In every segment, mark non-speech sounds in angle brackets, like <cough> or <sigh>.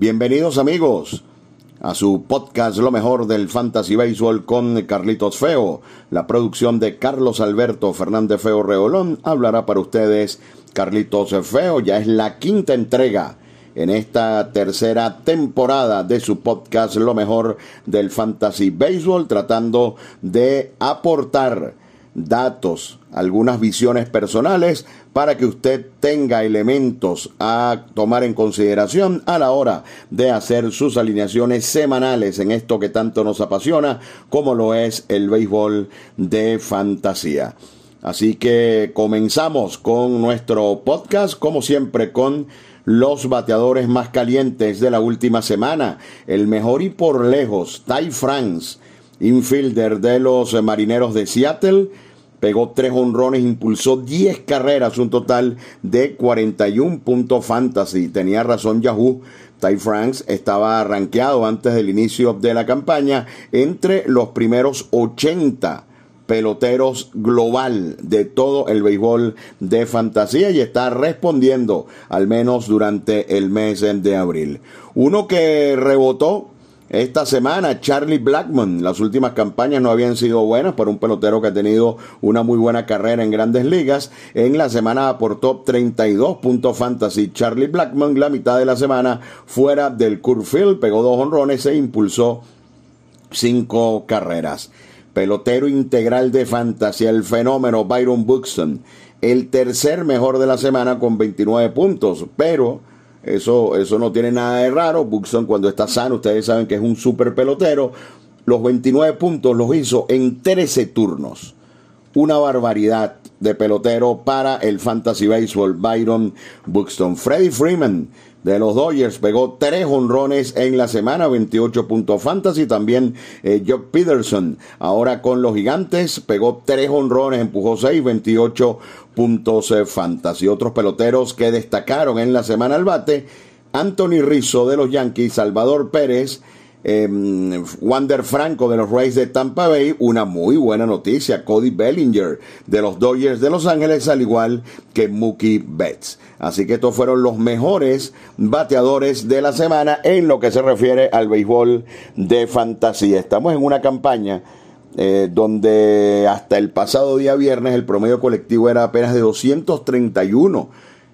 Bienvenidos amigos a su podcast Lo mejor del Fantasy Baseball con Carlitos Feo. La producción de Carlos Alberto Fernández Feo Reolón hablará para ustedes Carlitos Feo. Ya es la quinta entrega en esta tercera temporada de su podcast Lo mejor del Fantasy Baseball tratando de aportar datos, algunas visiones personales para que usted tenga elementos a tomar en consideración a la hora de hacer sus alineaciones semanales en esto que tanto nos apasiona como lo es el béisbol de fantasía. Así que comenzamos con nuestro podcast, como siempre, con los bateadores más calientes de la última semana. El mejor y por lejos, Ty France, infielder de los Marineros de Seattle pegó tres honrones, impulsó 10 carreras, un total de 41 puntos fantasy. Tenía razón Yahoo. Ty Franks estaba rankeado antes del inicio de la campaña entre los primeros 80 peloteros global de todo el béisbol de fantasía y está respondiendo al menos durante el mes de abril. Uno que rebotó esta semana, Charlie Blackman, las últimas campañas no habían sido buenas para un pelotero que ha tenido una muy buena carrera en grandes ligas. En la semana aportó 32 puntos fantasy. Charlie Blackman, la mitad de la semana, fuera del Curfield, pegó dos honrones e impulsó cinco carreras. Pelotero integral de fantasy, el fenómeno Byron Buxton, el tercer mejor de la semana con 29 puntos, pero eso, eso no tiene nada de raro. Buxton cuando está sano, ustedes saben que es un super pelotero. Los 29 puntos los hizo en 13 turnos. Una barbaridad de pelotero para el Fantasy Baseball Byron Buxton. Freddie Freeman de los Dodgers pegó tres honrones en la semana, 28 puntos fantasy. También eh, Jock Peterson, ahora con los gigantes, pegó tres honrones, empujó seis, 28 puntos eh, fantasy. Otros peloteros que destacaron en la semana al bate, Anthony Rizzo de los Yankees, Salvador Pérez, eh, Wander Franco de los Rays de Tampa Bay, una muy buena noticia, Cody Bellinger de los Dodgers de Los Ángeles, al igual que Mookie Betts. Así que estos fueron los mejores bateadores de la semana en lo que se refiere al béisbol de fantasía. Estamos en una campaña eh, donde hasta el pasado día viernes el promedio colectivo era apenas de 231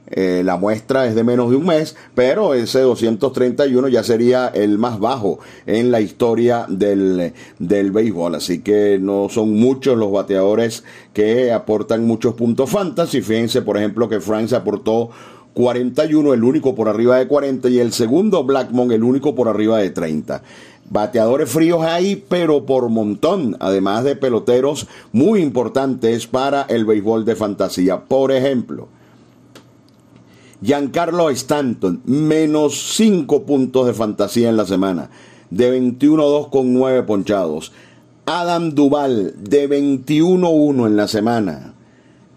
eh, la muestra es de menos de un mes, pero ese 231 ya sería el más bajo en la historia del, del béisbol. Así que no son muchos los bateadores que aportan muchos puntos fantasy. Fíjense, por ejemplo, que Frank aportó 41, el único por arriba de 40, y el segundo Blackmon, el único por arriba de 30. Bateadores fríos ahí, pero por montón, además de peloteros muy importantes para el béisbol de fantasía. Por ejemplo, Giancarlo Stanton, menos 5 puntos de fantasía en la semana, de 21-2 con 9 ponchados. Adam Duval, de 21-1 en la semana,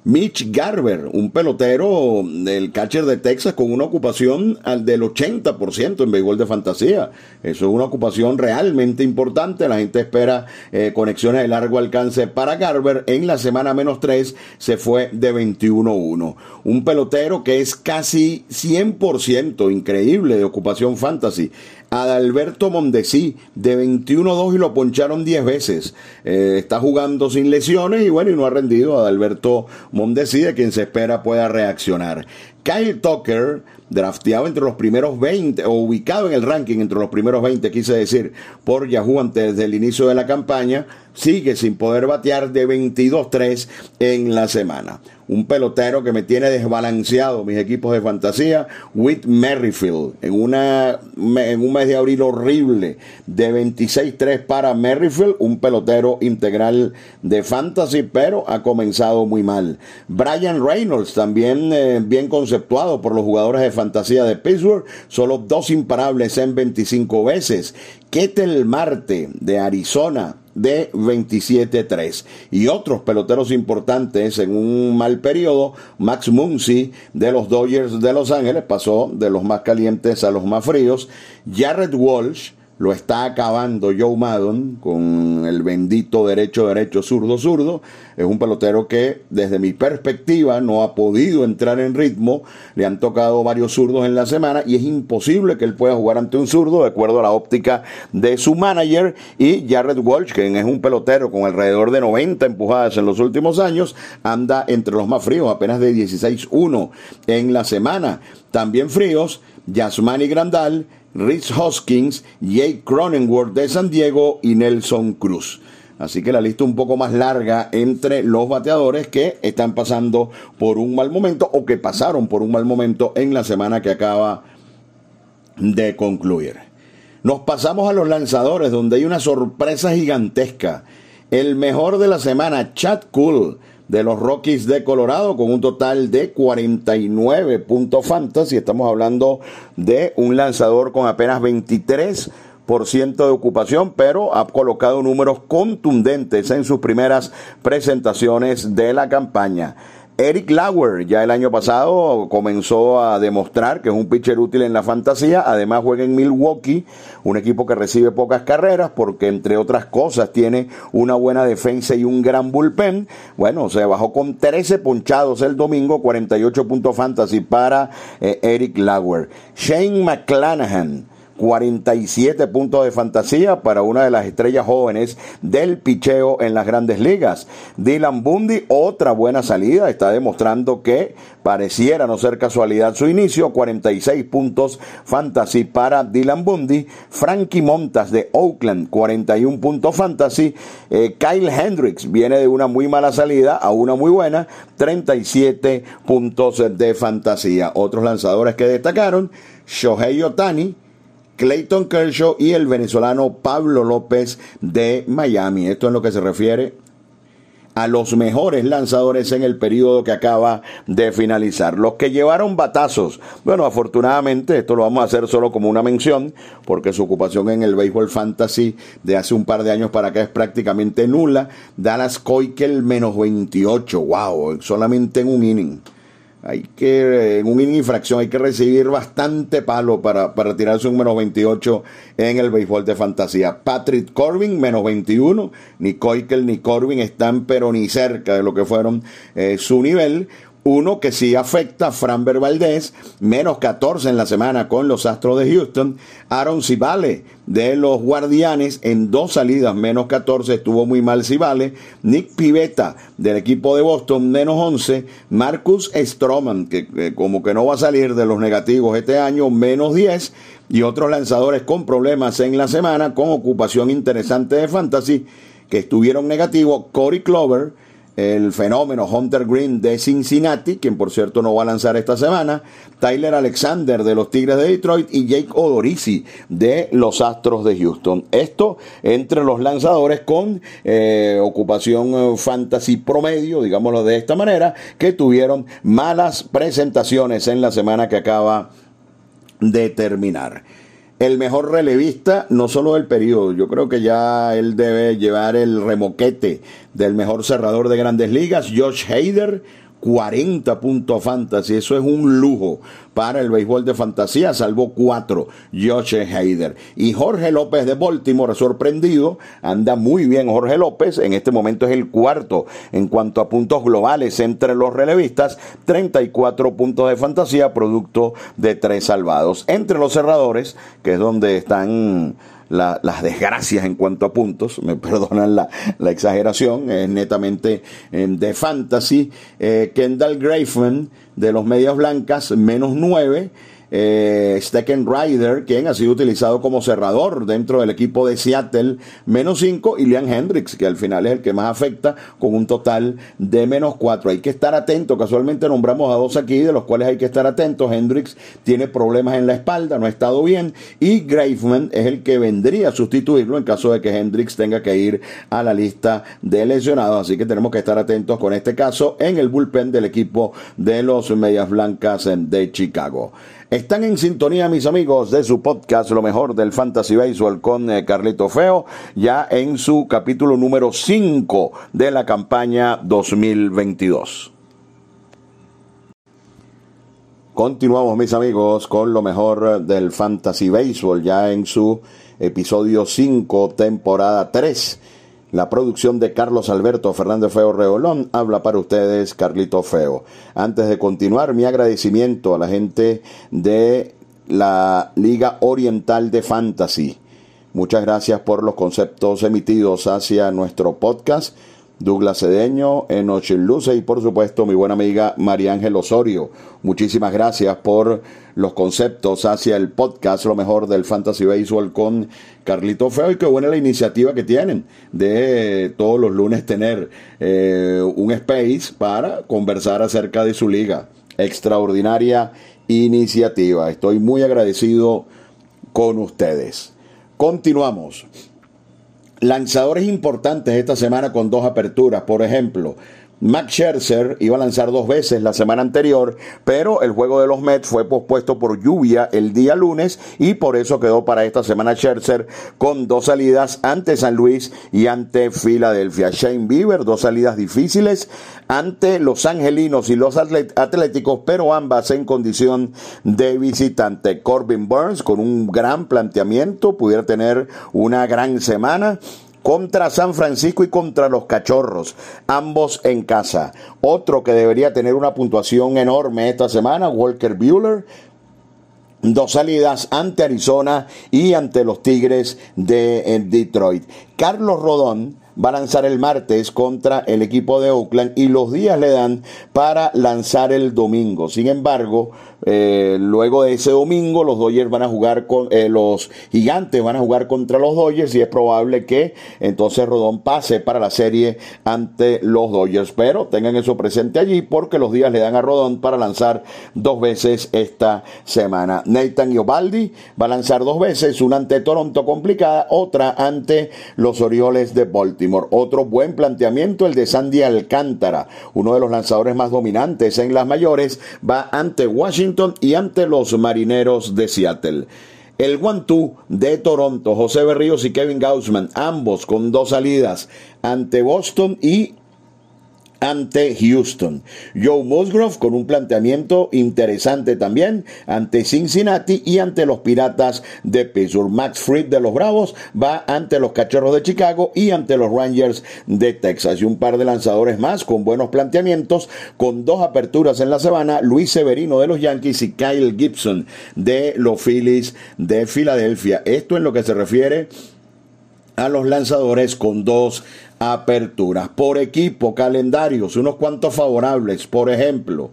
Mitch Garber, un pelotero del catcher de Texas con una ocupación al del 80% en béisbol de fantasía. Eso es una ocupación realmente importante. La gente espera eh, conexiones de largo alcance para Garber. En la semana menos 3 se fue de 21-1. Un pelotero que es casi 100% increíble de ocupación fantasy. Adalberto Mondesi, de 21-2 y lo poncharon 10 veces. Eh, está jugando sin lesiones y bueno, y no ha rendido. Adalberto Mondesi, de quien se espera pueda reaccionar. Kyle Tucker, drafteado entre los primeros 20, o ubicado en el ranking entre los primeros 20, quise decir, por Yahoo antes del inicio de la campaña, sigue sin poder batear de 22-3 en la semana un pelotero que me tiene desbalanceado mis equipos de fantasía, Whit Merrifield, en, una, en un mes de abril horrible de 26-3 para Merrifield, un pelotero integral de fantasy, pero ha comenzado muy mal. Brian Reynolds, también eh, bien conceptuado por los jugadores de fantasía de Pittsburgh, solo dos imparables en 25 veces. Ketel Marte de Arizona, de 27-3. Y otros peloteros importantes en un mal periodo, Max Muncy de los Dodgers de Los Ángeles pasó de los más calientes a los más fríos, Jared Walsh lo está acabando Joe Maddon con el bendito derecho, derecho, zurdo, zurdo. Es un pelotero que desde mi perspectiva no ha podido entrar en ritmo. Le han tocado varios zurdos en la semana y es imposible que él pueda jugar ante un zurdo de acuerdo a la óptica de su manager. Y Jared Walsh, que es un pelotero con alrededor de 90 empujadas en los últimos años, anda entre los más fríos, apenas de 16-1 en la semana. También fríos, Yasmani Grandal, Rich Hoskins, Jake Cronenworth de San Diego y Nelson Cruz. Así que la lista un poco más larga entre los bateadores que están pasando por un mal momento o que pasaron por un mal momento en la semana que acaba de concluir. Nos pasamos a los lanzadores donde hay una sorpresa gigantesca. El mejor de la semana, Chad Cool de los Rockies de Colorado con un total de 49 puntos fantasy. Estamos hablando de un lanzador con apenas 23 de ocupación, pero ha colocado números contundentes en sus primeras presentaciones de la campaña. Eric Lauer ya el año pasado comenzó a demostrar que es un pitcher útil en la fantasía. Además juega en Milwaukee, un equipo que recibe pocas carreras porque entre otras cosas tiene una buena defensa y un gran bullpen. Bueno, se bajó con 13 ponchados el domingo, 48 puntos fantasy para eh, Eric Lauer. Shane McClanahan 47 puntos de fantasía para una de las estrellas jóvenes del picheo en las grandes ligas. Dylan Bundy, otra buena salida, está demostrando que pareciera no ser casualidad su inicio, 46 puntos fantasy para Dylan Bundy. Frankie Montas de Oakland, 41 puntos fantasy. Eh, Kyle Hendricks viene de una muy mala salida a una muy buena, 37 puntos de fantasía. Otros lanzadores que destacaron, Shohei Otani, Clayton Kershaw y el venezolano Pablo López de Miami. Esto es lo que se refiere a los mejores lanzadores en el periodo que acaba de finalizar. Los que llevaron batazos, bueno, afortunadamente esto lo vamos a hacer solo como una mención, porque su ocupación en el béisbol fantasy de hace un par de años para acá es prácticamente nula. Dallas Coikel menos 28, wow, solamente en un inning hay que, en un infracción, hay que recibir bastante palo para, para tirarse un menos 28 en el béisbol de fantasía. Patrick Corbin, menos 21. Ni Koikel ni Corbin están, pero ni cerca de lo que fueron eh, su nivel. Uno que sí afecta, Framber Valdez, menos 14 en la semana con los Astros de Houston. Aaron Cibale de los Guardianes en dos salidas, menos 14, estuvo muy mal Cibale. Nick Pivetta del equipo de Boston, menos 11. Marcus Stroman, que, como que no va a salir de los negativos este año, menos 10. Y otros lanzadores con problemas en la semana, con ocupación interesante de fantasy, que estuvieron negativos. Corey Clover el fenómeno Hunter Green de Cincinnati, quien por cierto no va a lanzar esta semana, Tyler Alexander de los Tigres de Detroit y Jake Odorizzi de los Astros de Houston. Esto entre los lanzadores con eh, ocupación eh, fantasy promedio, digámoslo de esta manera, que tuvieron malas presentaciones en la semana que acaba de terminar el mejor relevista, no solo del periodo, yo creo que ya él debe llevar el remoquete del mejor cerrador de grandes ligas, Josh Hader, 40 puntos fantasy. Eso es un lujo para el béisbol de fantasía, salvo cuatro, Josh Hader. Y Jorge López de Baltimore, sorprendido, anda muy bien Jorge López, en este momento es el cuarto en cuanto a puntos globales entre los relevistas, 34 puntos de fantasía, producto de tres salvados. Entre los cerradores, que es donde están las desgracias en cuanto a puntos, me <laughs> perdonan la, exageración, es netamente eh, de fantasy. Eh, Kendall Graveman de los Medias Blancas, menos 9 eh, Stecken Ryder, quien ha sido utilizado como cerrador dentro del equipo de Seattle, menos 5, y Liam Hendricks, que al final es el que más afecta, con un total de menos 4. Hay que estar atento, casualmente nombramos a dos aquí, de los cuales hay que estar atentos. Hendricks tiene problemas en la espalda, no ha estado bien, y Graveman es el que vendría a sustituirlo en caso de que Hendricks tenga que ir a la lista de lesionados. Así que tenemos que estar atentos con este caso en el bullpen del equipo de los Medias Blancas de Chicago. Están en sintonía, mis amigos, de su podcast Lo mejor del Fantasy Baseball con eh, Carlito Feo, ya en su capítulo número 5 de la campaña 2022. Continuamos, mis amigos, con lo mejor del Fantasy Baseball, ya en su episodio 5, temporada 3. La producción de Carlos Alberto Fernández Feo Reolón habla para ustedes Carlito Feo. Antes de continuar, mi agradecimiento a la gente de la Liga Oriental de Fantasy. Muchas gracias por los conceptos emitidos hacia nuestro podcast Douglas Cedeño, Enoch Luce y por supuesto mi buena amiga María Ángel Osorio. Muchísimas gracias por los conceptos hacia el podcast Lo mejor del Fantasy Baseball con Carlito Feo y qué buena la iniciativa que tienen de todos los lunes tener eh, un space para conversar acerca de su liga. Extraordinaria iniciativa. Estoy muy agradecido con ustedes. Continuamos. Lanzadores importantes esta semana con dos aperturas. Por ejemplo, Max Scherzer iba a lanzar dos veces la semana anterior, pero el juego de los Mets fue pospuesto por lluvia el día lunes y por eso quedó para esta semana Scherzer con dos salidas ante San Luis y ante Filadelfia. Shane Bieber, dos salidas difíciles ante los angelinos y los atléticos, pero ambas en condición de visitante. Corbin Burns con un gran planteamiento, pudiera tener una gran semana contra San Francisco y contra los Cachorros, ambos en casa. Otro que debería tener una puntuación enorme esta semana, Walker Bueller, dos salidas ante Arizona y ante los Tigres de Detroit. Carlos Rodón va a lanzar el martes contra el equipo de Oakland y los días le dan para lanzar el domingo. Sin embargo, eh, luego de ese domingo, los Dodgers van a jugar con eh, los gigantes, van a jugar contra los Dodgers y es probable que entonces Rodón pase para la serie ante los Dodgers. Pero tengan eso presente allí porque los días le dan a Rodón para lanzar dos veces esta semana. Nathan Iobaldi va a lanzar dos veces, una ante Toronto complicada, otra ante los Orioles de Baltimore. Otro buen planteamiento, el de Sandy Alcántara, uno de los lanzadores más dominantes en las mayores, va ante Washington y ante los Marineros de Seattle. El one de Toronto, José Berríos y Kevin Gaussman, ambos con dos salidas ante Boston y ante Houston. Joe Musgrove con un planteamiento interesante también ante Cincinnati y ante los Piratas de Pittsburgh. Max Fried de los Bravos va ante los Cachorros de Chicago y ante los Rangers de Texas. Y un par de lanzadores más con buenos planteamientos, con dos aperturas en la semana, Luis Severino de los Yankees y Kyle Gibson de los Phillies de Filadelfia. Esto en lo que se refiere a los lanzadores con dos aperturas. Por equipo, calendarios, unos cuantos favorables. Por ejemplo,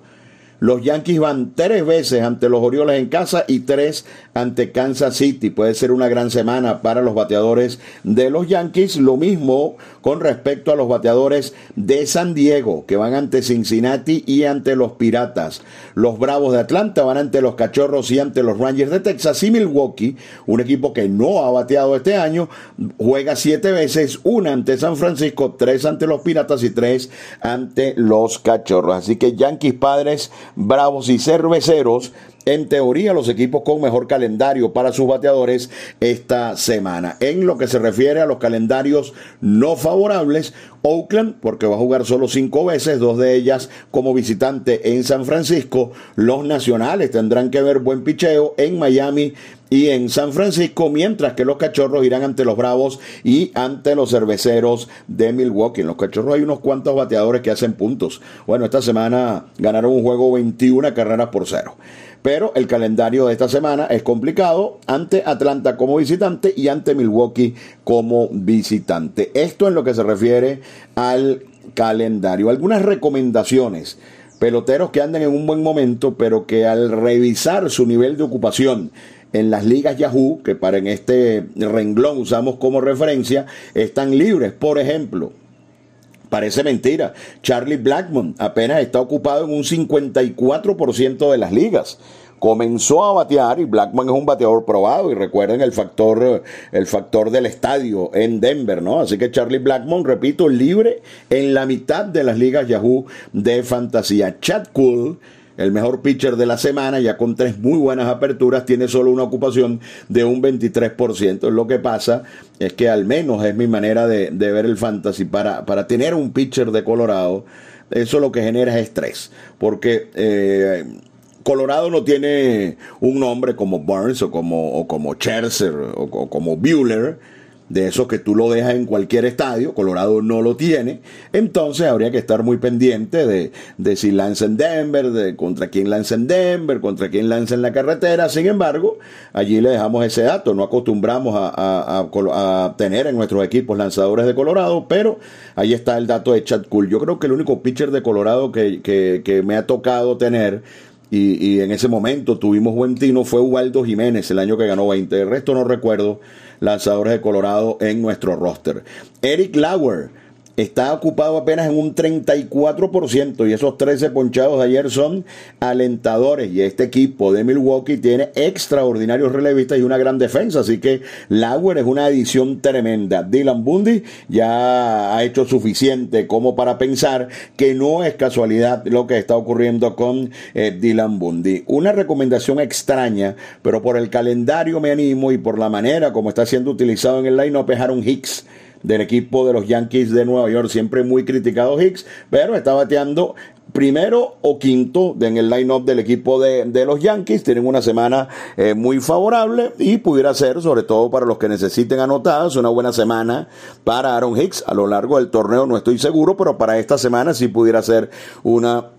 los Yankees van tres veces ante los Orioles en casa y tres ante Kansas City. Puede ser una gran semana para los bateadores de los Yankees. Lo mismo con respecto a los bateadores de San Diego, que van ante Cincinnati y ante los Piratas. Los Bravos de Atlanta van ante los Cachorros y ante los Rangers de Texas. Y Milwaukee, un equipo que no ha bateado este año, juega siete veces, una ante San Francisco, tres ante los Piratas y tres ante los Cachorros. Así que Yankees padres Bravos y Cerveceros, en teoría los equipos con mejor calendario para sus bateadores esta semana. En lo que se refiere a los calendarios no favorables, Oakland, porque va a jugar solo cinco veces, dos de ellas como visitante en San Francisco. Los nacionales tendrán que ver buen picheo en Miami y en San Francisco, mientras que los cachorros irán ante los Bravos y ante los cerveceros de Milwaukee. En los cachorros hay unos cuantos bateadores que hacen puntos. Bueno, esta semana ganaron un juego 21 carreras por cero. Pero el calendario de esta semana es complicado ante Atlanta como visitante y ante Milwaukee como visitante. Esto en lo que se refiere al calendario. Algunas recomendaciones. Peloteros que andan en un buen momento, pero que al revisar su nivel de ocupación en las ligas Yahoo, que para en este renglón usamos como referencia, están libres. Por ejemplo, Parece mentira. Charlie Blackmon apenas está ocupado en un 54% de las ligas. Comenzó a batear y Blackman es un bateador probado y recuerden el factor el factor del estadio en Denver, ¿no? Así que Charlie Blackmon, repito, libre en la mitad de las ligas Yahoo de fantasía. Chad Cool el mejor pitcher de la semana, ya con tres muy buenas aperturas, tiene solo una ocupación de un 23%. Lo que pasa es que al menos es mi manera de, ver el fantasy. Para, tener un pitcher de Colorado, eso lo que genera es estrés. Porque eh, Colorado no tiene un nombre como Burns o como, o o, o como Bueller de esos que tú lo dejas en cualquier estadio, Colorado no lo tiene, entonces habría que estar muy pendiente de, de si lanza en Denver, de contra quién lanza en Denver, contra quién lanza en la carretera, sin embargo, allí le dejamos ese dato, no acostumbramos a, a, tener en nuestros equipos lanzadores de Colorado, pero ahí está el dato de Chad Cool, yo creo que el único pitcher de Colorado que, que, que me ha tocado tener y, y, en ese momento tuvimos buen tino fue Ubaldo Jiménez el año que ganó 20. El resto no recuerdo lanzadores de Colorado en nuestro roster. Eric Lauer está ocupado apenas en un 34% y esos 13 ponchados de ayer son alentadores y este equipo de Milwaukee tiene extraordinarios relevistas y una gran defensa, así que Lauer es una edición tremenda. Dylan Bundy ya ha hecho suficiente como para pensar que no es casualidad lo que está ocurriendo con eh, Dylan Bundy. Una recomendación extraña, pero por el calendario me animo y por la manera como está siendo utilizado en el line-up es Aaron Hicks del equipo de los Yankees de Nueva York, siempre muy criticado Hicks, pero está bateando primero o quinto en el line-up del equipo de, los Yankees. Tienen una semana eh, muy favorable y pudiera ser, sobre todo para los que necesiten anotadas, una buena semana para Aaron Hicks. A lo largo del torneo no estoy seguro, pero para esta semana sí pudiera ser una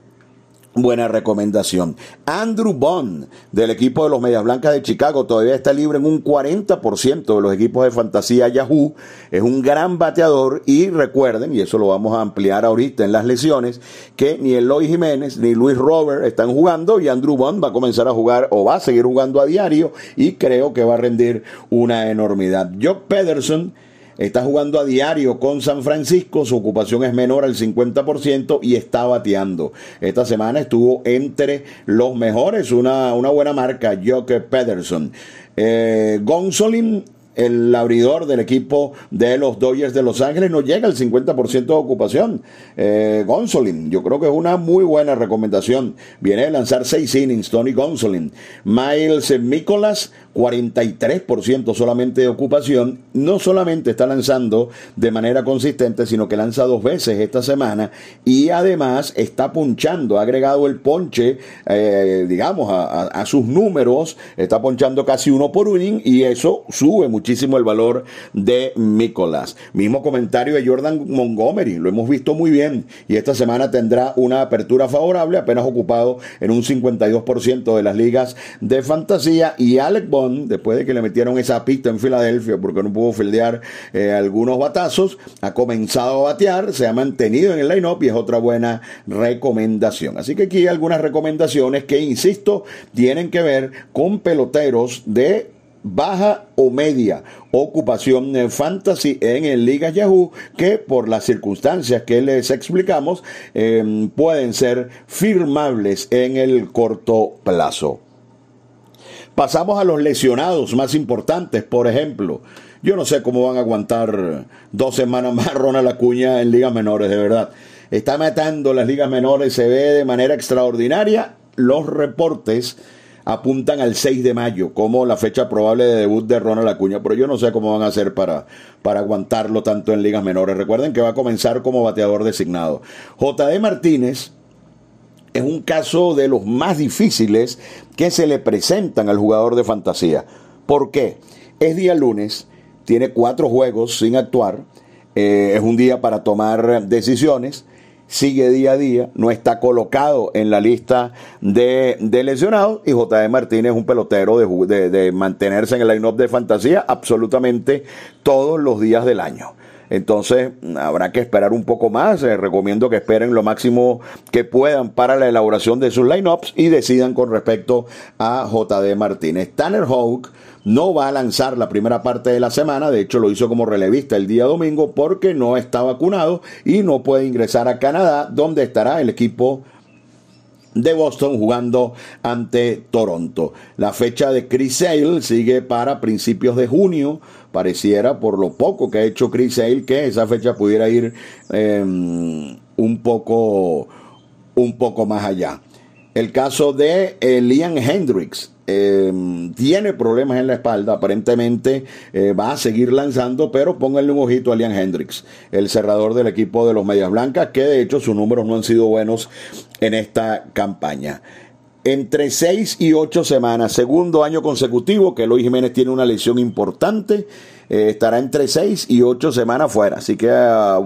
Buena recomendación. Andrew Bond, del equipo de los Medias Blancas de Chicago, todavía está libre en un 40% de los equipos de fantasía Yahoo. Es un gran bateador y recuerden, y eso lo vamos a ampliar ahorita en las lesiones, que ni Eloy Jiménez ni Luis Robert están jugando y Andrew Bond va a comenzar a jugar o va a seguir jugando a diario y creo que va a rendir una enormidad. Jock Pederson Está jugando a diario con San Francisco, su ocupación es menor al 50% y está bateando. Esta semana estuvo entre los mejores, una, una buena marca, Joker Pederson. Eh, Gonsolin el abridor del equipo de los Dodgers de Los Ángeles no llega al 50% de ocupación. Eh, Gonsolin, yo creo que es una muy buena recomendación. Viene a lanzar seis innings, Tony Gonsolin. Miles Nicolas, 43% solamente de ocupación. No solamente está lanzando de manera consistente, sino que lanza dos veces esta semana y además está ponchando, ha agregado el ponche, eh, digamos, a, a, sus números, está ponchando casi uno por inning y eso sube mucho muchísimo el valor de Nicolás. Mismo comentario de Jordan Montgomery, lo hemos visto muy bien y esta semana tendrá una apertura favorable, apenas ocupado en un 52% de las ligas de fantasía y Alec Bond, después de que le metieron esa pista en Filadelfia porque no pudo fildear eh, algunos batazos, ha comenzado a batear, se ha mantenido en el line-up y es otra buena recomendación. Así que aquí hay algunas recomendaciones que, insisto, tienen que ver con peloteros de baja o media ocupación fantasy en el Liga Yahoo que por las circunstancias que les explicamos em, pueden ser firmables en el corto plazo. Pasamos a los lesionados más importantes, por ejemplo. Yo no sé cómo van a aguantar dos semanas más <laughs> Ronald Acuña en ligas menores, de verdad. Está matando las ligas menores, se ve de manera extraordinaria. Los reportes apuntan al 6 de mayo como la fecha probable de debut de Ronald Acuña, pero yo no sé cómo van a hacer para, para aguantarlo tanto en ligas menores. Recuerden que va a comenzar como bateador designado. JD Martínez es un caso de los más difíciles que se le presentan al jugador de fantasía. ¿Por qué? Es día lunes, tiene cuatro juegos sin actuar, eh, es un día para tomar decisiones sigue día a día, no está colocado en la lista de, de lesionados y J.D. Martínez es un pelotero de, de, mantenerse en el line-up de fantasía absolutamente todos los días del año. Entonces habrá que esperar un poco más. Les recomiendo que esperen lo máximo que puedan para la elaboración de sus lineups y decidan con respecto a JD Martínez. Tanner Hawk no va a lanzar la primera parte de la semana, de hecho lo hizo como relevista el día domingo porque no está vacunado y no puede ingresar a Canadá, donde estará el equipo de Boston jugando ante Toronto. La fecha de Chris Sale sigue para principios de junio. Pareciera por lo poco que ha hecho Chris Sale que esa fecha pudiera ir em, un poco un poco más allá. El caso de Liam Hendricks Em, tiene problemas en la espalda, aparentemente eh, va a seguir lanzando, pero pónganle un ojito a Liam Hendricks, el cerrador del equipo de los Medias Blancas, que de hecho sus números no han sido buenos en esta campaña. entre 6 y 8 semanas, segundo año consecutivo que Luis Jiménez tiene una lesión importante, eh, estará entre 6 y 8 semanas fuera, así que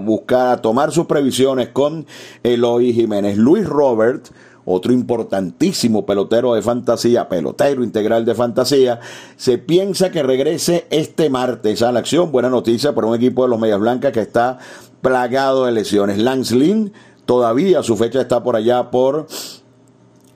buscar, a tomar sus previsiones con Eloy Jiménez. Luis Robert, otro importantísimo pelotero de fantasía, pelotero integral de fantasía, se piensa que regrese este martes a la acción. Buena noticia para un equipo de los Medias Blancas que está plagado de lesiones. Lance Lynn, todavía su fecha está por allá por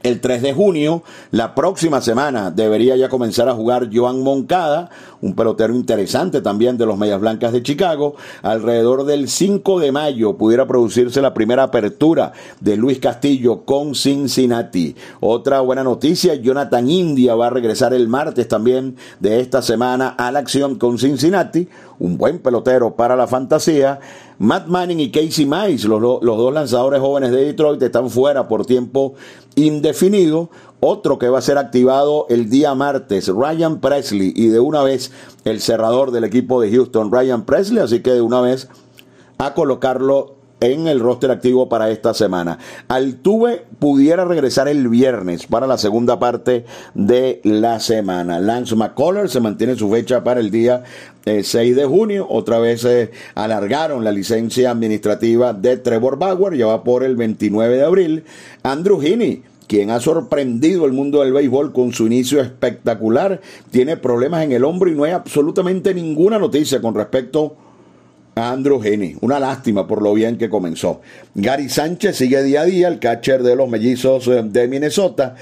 el 3 de junio. La próxima semana debería ya comenzar a jugar Joan Moncada, un pelotero interesante también de los Medias Blancas de Chicago. Alrededor del 5 de mayo pudiera producirse la primera apertura de Luis Castillo con Cincinnati. Otra buena noticia, Jonathan India va a regresar el martes también de esta semana a la acción con Cincinnati. Un buen pelotero para la fantasía. Matt Manning y Casey Mize, los, los dos lanzadores jóvenes de Detroit, están fuera por tiempo indefinido. Otro que va a ser activado el día martes, Ryan Presley, y de una vez el cerrador del equipo de Houston, Ryan Presley, así que de una vez a colocarlo en el roster activo para esta semana. Altuve pudiera regresar el viernes para la segunda parte de la semana. Lance McCullers se mantiene su fecha para el día 6 eh, de junio. Otra vez eh, alargaron la licencia administrativa de Trevor Bauer, ya va por el 29 de abril. Andrew Heaney quien ha sorprendido el mundo del béisbol con su inicio espectacular, tiene problemas en el hombro y no hay absolutamente ninguna noticia con respecto Andrew Heaney. Una lástima por lo bien que comenzó. Gary Sánchez sigue día a día, el catcher de los mellizos eh, de Minnesota.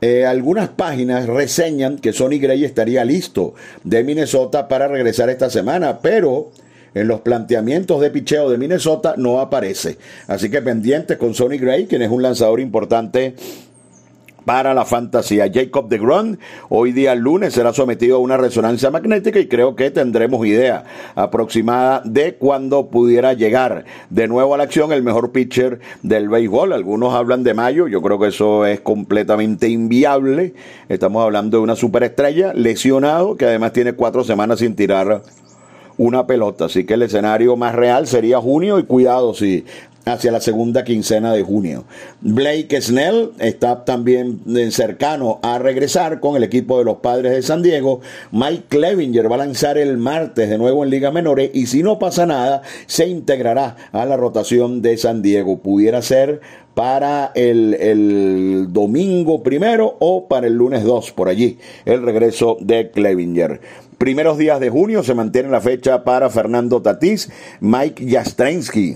Eh, algunas páginas reseñan que Sonny Gray estaría listo de Minnesota para regresar esta semana, pero en los planteamientos de picheo de Minnesota no aparece. Así que pendientes con Sonny Gray, quien es un lanzador importante para la fantasía. Jacob de Gron hoy día lunes será sometido a una resonancia magnética y creo que tendremos idea aproximada de cuándo pudiera llegar de nuevo a la acción el mejor pitcher del béisbol. Algunos hablan de mayo, yo creo que eso es completamente inviable. Estamos hablando de una superestrella lesionado que además tiene cuatro semanas sin tirar una pelota. Así que el escenario más real sería junio y cuidado si hacia la segunda quincena de junio. Blake Snell está también cercano a regresar con el equipo de los padres de San Diego. Mike Clevinger va a lanzar el martes de nuevo en Liga Menores y si no pasa nada, se integrará a la rotación de San Diego. Pudiera ser para el, el, domingo primero o para el lunes 2, por allí, el regreso de Clevinger. Primeros días de junio se mantiene la fecha para Fernando Tatís, Mike Jastrensky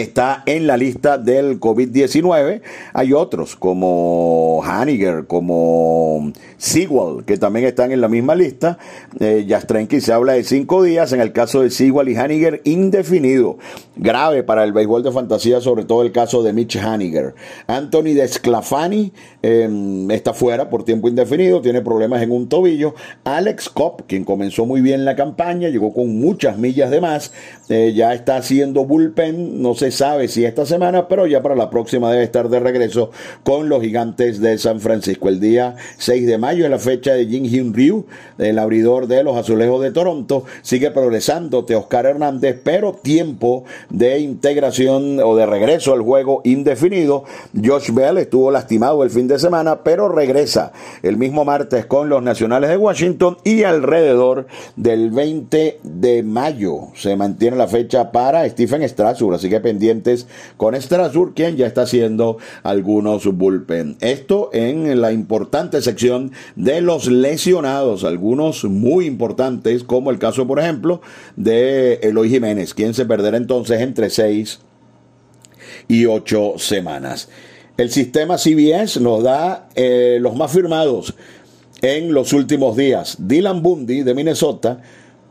está en la lista del COVID-19. Hay otros como Haniger, como Sewell, que también están en la misma lista. Eh, Jastrenki se habla de cinco días. En el caso de Sewell y Haniger, indefinido. Grave para el béisbol de fantasía, sobre todo el caso de Mitch Haniger. Anthony Desclafani em, está fuera por tiempo indefinido, tiene problemas en un tobillo. Alex Cobb, quien comenzó muy bien la campaña, llegó con muchas millas de más, eh, ya está haciendo bullpen, no se sabe si esta semana, pero ya para la próxima debe estar de regreso con los gigantes de San Francisco. El día 6 de mayo es la fecha de Jin Hyun Ryu, el abridor de los azulejos de Toronto. Sigue progresando Oscar Hernández, pero tiempo de integración o de regreso al juego indefinido. Josh Bell estuvo lastimado el fin de semana, pero regresa el mismo martes con los Nacionales de Washington y alrededor del 20 de mayo se mantiene la fecha para Stephen Strasburg, así que pendientes con Strasburg, quien ya está haciendo algunos bullpen. Esto en la importante sección de los lesionados, algunos muy importantes, como el caso, por ejemplo, de Eloy Jiménez, quien se perderá entonces entre seis y ocho semanas. El sistema CBS nos da eh, los más firmados en los últimos días. Dylan Bundy de Minnesota,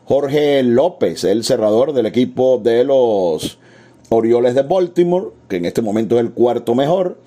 Jorge López, el cerrador del equipo de los Orioles de Baltimore, que en este momento es el cuarto mejor,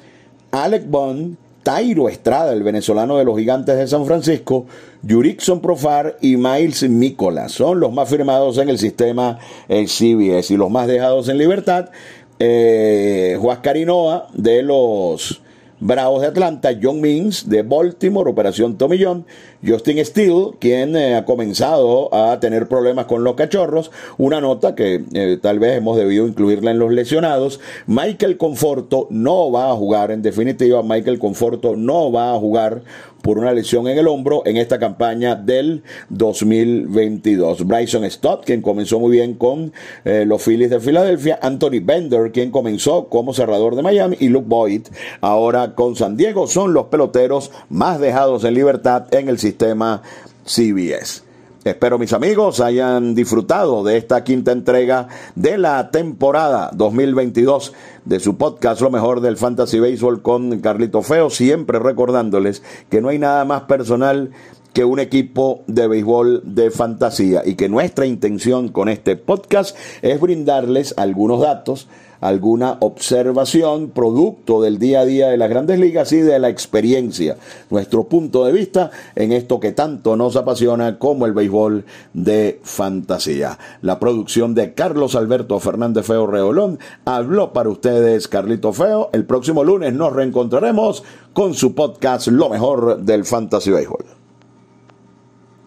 Alec Bond, Tairo Estrada, el venezolano de los Gigantes de San Francisco, Yurikson Profar y Miles Nicolas. Son los más firmados en el sistema eh, CBS y los más dejados en libertad. Eh, Carinoa de los Bravos de Atlanta, John Means de Baltimore, Operación John, Justin Steele, quien eh, ha comenzado a tener problemas con los cachorros, una nota que eh, tal vez hemos debido incluirla en los lesionados, Michael Conforto no va a jugar, en definitiva, Michael Conforto no va a jugar por una lesión en el hombro en esta campaña del 2022. Bryson Stott, quien comenzó muy bien con eh, los Phillies de Filadelfia, Anthony Bender, quien comenzó como cerrador de Miami, y Luke Boyd, ahora con San Diego, son los peloteros más dejados en libertad en el sistema CBS. Espero mis amigos hayan disfrutado de esta quinta entrega de la temporada 2022 de su podcast Lo mejor del Fantasy Baseball con Carlito Feo, siempre recordándoles que no hay nada más personal que un equipo de béisbol de fantasía y que nuestra intención con este podcast es brindarles algunos datos alguna observación producto del día a día de las grandes ligas y de la experiencia, nuestro punto de vista en esto que tanto nos apasiona como el béisbol de fantasía. La producción de Carlos Alberto Fernández Feo Reolón habló para ustedes Carlito Feo. El próximo lunes nos reencontraremos con su podcast Lo mejor del fantasy béisbol.